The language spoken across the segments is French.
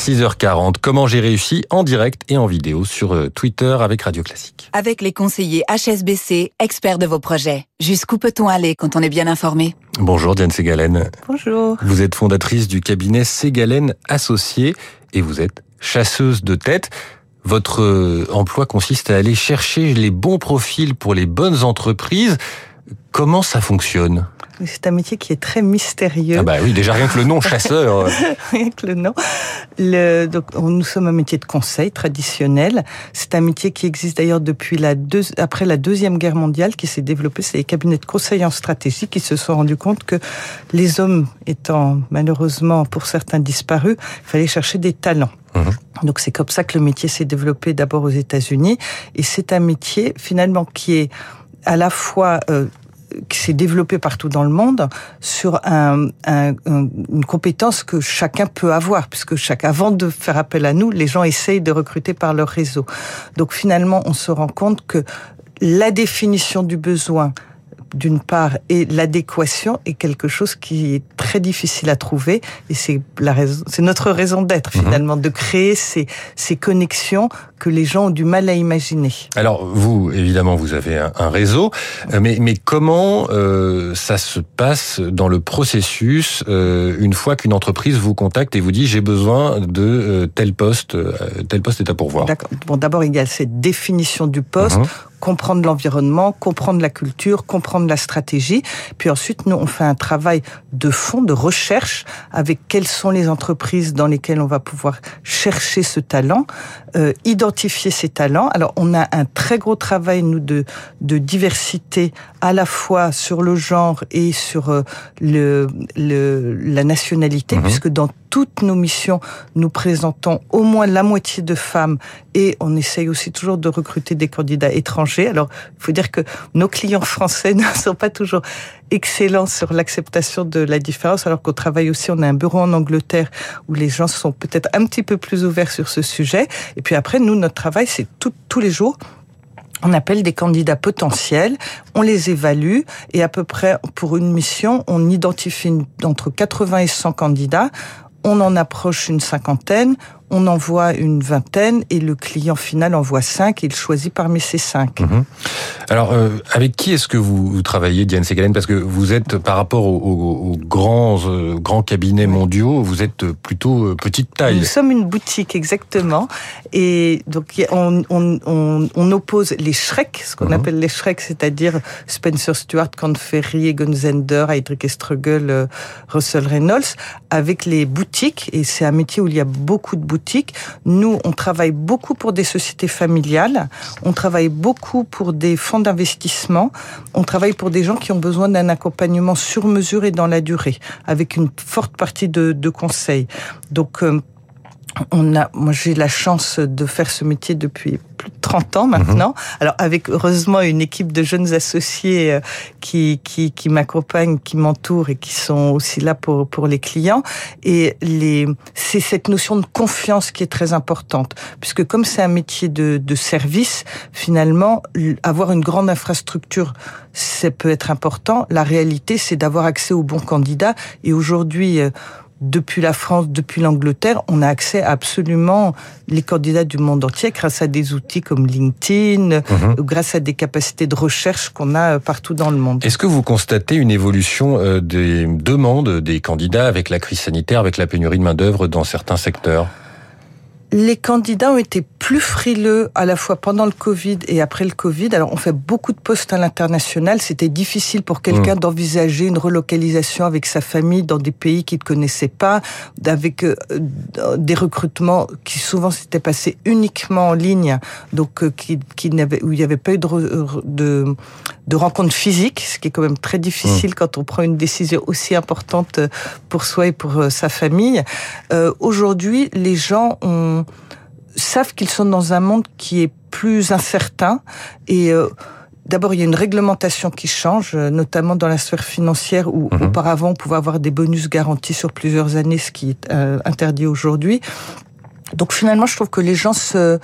6h40. Comment j'ai réussi en direct et en vidéo sur euh, Twitter avec Radio Classique. Avec les conseillers HSBC, experts de vos projets. Jusqu'où peut-on aller quand on est bien informé? Bonjour Diane Ségalen. Bonjour. Vous êtes fondatrice du cabinet Ségalen Associés et vous êtes chasseuse de tête. Votre euh, emploi consiste à aller chercher les bons profils pour les bonnes entreprises. Comment ça fonctionne? C'est un métier qui est très mystérieux. Ah bah oui, déjà rien que le nom chasseur. rien que le nom. Le, donc, nous sommes un métier de conseil traditionnel. C'est un métier qui existe d'ailleurs depuis la deux, après la deuxième guerre mondiale, qui s'est développé. C'est les cabinets de conseil en stratégie qui se sont rendus compte que les hommes étant malheureusement pour certains disparus, il fallait chercher des talents. Mhm. Donc c'est comme ça que le métier s'est développé d'abord aux États-Unis et c'est un métier finalement qui est à la fois euh, qui s'est développé partout dans le monde sur un, une compétence que chacun peut avoir, puisque chaque, avant de faire appel à nous, les gens essayent de recruter par leur réseau. Donc finalement, on se rend compte que la définition du besoin, d'une part, et l'adéquation est quelque chose qui est très difficile à trouver. Et c'est la raison, c'est notre raison d'être mhm. finalement, de créer ces, ces connexions que les gens ont du mal à imaginer. Alors vous, évidemment, vous avez un, réseau, euh, mais, mais comment euh, ça se passe dans le processus euh, une fois qu'une entreprise vous contacte et vous dit j'ai besoin de euh, tel poste, euh, tel poste est à pourvoir? D'accord. Bon, d'abord il y a cette définition du poste. Mhm comprendre l'environnement, comprendre la culture, comprendre la stratégie. Puis ensuite, nous, on fait un travail de fond, de recherche, avec quelles sont les entreprises dans lesquelles on va pouvoir chercher ce talent, euh, identifier ces talents. Alors, on a un très gros travail, nous, de, de diversité, à la fois sur le genre et sur euh, le, le, la nationalité, mhm. puisque dans toutes nos missions, nous présentons au moins la moitié de femmes et on essaye aussi toujours de recruter des candidats étrangers. Alors, il faut dire que nos clients français ne sont pas toujours excellents sur l'acceptation de la différence, alors qu'au travail aussi, on a un bureau en Angleterre où les gens sont peut-être un petit peu plus ouverts sur ce sujet. Et puis après, nous, notre travail, c'est tous les jours on appelle des candidats potentiels, on les évalue et à peu près pour une mission, on identifie entre 80 et 100 candidats on en approche une cinquantaine, on envoie une vingtaine et le client final envoie cinq et il choisit parmi ces cinq. Mhm. Alors, euh, avec qui est-ce que vous, travaillez, Diane Segalen? Parce que vous êtes, par rapport aux, grands, euh, grands cabinets mondiaux, vous êtes plutôt euh, petite taille. Nous sommes une boutique, exactement. Et donc, on, on, oppose les Shrek, ce qu'on mhm. appelle les Shrek, c'est-à-dire Spencer Stewart, Conferry, Egon Zender, Heydrich Estrugel, Russell Reynolds, avec les boutiques. Et c'est un métier où il y a beaucoup de boutiques nous, on travaille beaucoup pour des sociétés familiales, on travaille beaucoup pour des fonds d'investissement, on travaille pour des gens qui ont besoin d'un accompagnement sur mesure et dans la durée, avec une forte partie de, conseils. Donc, euh, on a, moi j'ai la chance de faire ce métier depuis plus de 30 ans maintenant. Alors avec heureusement une équipe de jeunes associés euh, qui qui, qui m'accompagnent, qui m'entourent et qui sont aussi là pour pour les clients. Et les c'est cette notion de confiance qui est très importante, puisque comme c'est un métier de de service, finalement avoir une grande infrastructure ça peut être important. La réalité, c'est d'avoir accès aux bons candidats. Et aujourd'hui, euh, depuis la France, depuis l'Angleterre, on a accès à absolument les candidats du monde entier grâce à des outils comme LinkedIn, mhm. grâce à des capacités de recherche qu'on a euh, partout dans le monde. Est-ce que vous constatez une évolution euh, des demandes des candidats avec la crise sanitaire, avec la pénurie de main-d'œuvre dans certains secteurs? Les candidats ont été plus frileux à la fois pendant le Covid et après le Covid. Alors, on fait beaucoup de postes à l'international. C'était difficile pour quelqu'un mmh. d'envisager une relocalisation avec sa famille dans des pays qu'il ne connaissait pas, avec euh, des recrutements qui souvent s'étaient passés uniquement en ligne, donc euh, qui, qui où il n'y avait pas eu de, de, de rencontres physiques, ce qui est quand même très difficile mmh. quand on prend une décision aussi importante pour soi et pour euh, sa famille. Euh, Aujourd'hui, les gens ont savent qu'ils sont dans un monde qui est plus incertain et euh, D'abord, il y a une réglementation qui change, euh, notamment dans la sphère financière où mhm. auparavant on pouvait avoir des bonus garantis sur plusieurs années, ce qui est euh, interdit aujourd'hui. Donc finalement, je trouve que les gens se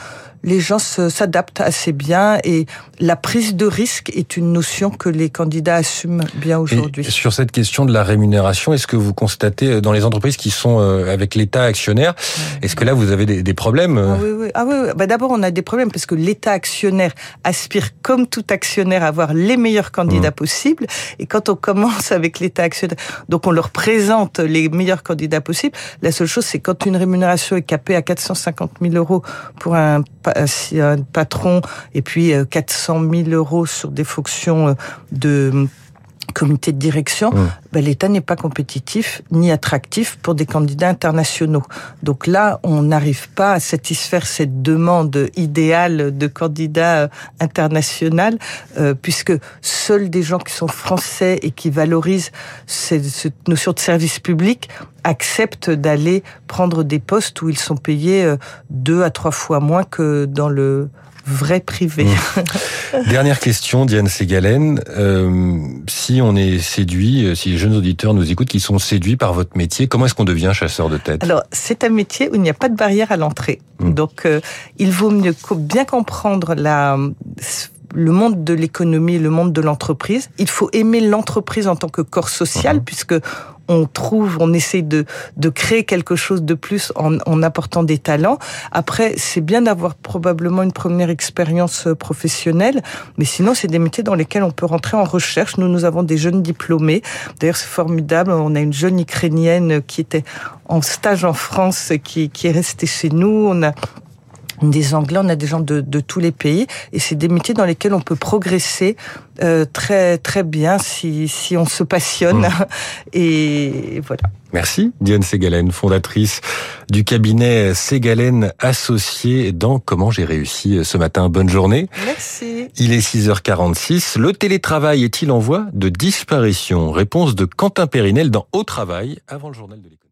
les gens s'adaptent assez bien et la prise de risque est une notion que les candidats assument bien aujourd'hui. Sur cette question de la rémunération, est-ce que vous constatez euh, dans les entreprises qui sont euh, avec l'État actionnaire, est-ce que là vous avez des, problèmes ah oui, oui. Ah oui, Bah, D'abord, on a des problèmes parce que l'État actionnaire aspire, comme tout actionnaire, à avoir les meilleurs candidats mmh. possibles. Et quand on commence avec l'État actionnaire, donc on leur présente les meilleurs candidats possibles. La seule chose, c'est quand une rémunération est capée à 450 000 euros pour un, un patron et puis 400 euh, 000 euros sur des fonctions euh, de comité de direction, mmh. ben, l'État n'est pas compétitif ni attractif pour des candidats internationaux. Donc là, on n'arrive pas à satisfaire cette demande idéale de candidats euh, international, puisque seuls des gens qui sont français et qui valorisent cette notion de service public acceptent d'aller prendre des postes où ils sont payés deux à trois fois moins que dans le vrai privé. Mmh. Dernière question, Diane Ségalen. Euh, si on est séduit, euh, si les jeunes auditeurs nous écoutent, qui sont séduits par votre métier, comment est-ce qu'on devient chasseur de tête? Alors, c'est un métier où il n'y a pas de barrière à l'entrée. Mmh. Donc, euh, il vaut mieux bien comprendre la le monde de l'économie, le monde de l'entreprise. Il faut aimer l'entreprise en tant que corps social, mmh. puisque on trouve, on essaie de, de créer quelque chose de plus en, en apportant des talents. Après, c'est bien d'avoir probablement une première expérience euh, professionnelle, mais sinon, c'est des métiers dans lesquels on peut rentrer en recherche. Nous, nous avons des jeunes diplômés. D'ailleurs, c'est formidable. On a une jeune ukrainienne qui était en stage en France, qui, qui est restée chez nous. On a des Anglais, on a des gens de, de tous les pays, et c'est des métiers dans lesquels on peut progresser euh, très très bien si, si on se passionne. Mmh. Et voilà. Merci Diane Ségalen, fondatrice du cabinet Ségalen Associé dans Comment j'ai réussi ce matin. Bonne journée. Merci. Il est 6h46. Le télétravail est-il en voie de disparition? Réponse de Quentin Périnel dans Au Travail avant le journal de l'économie.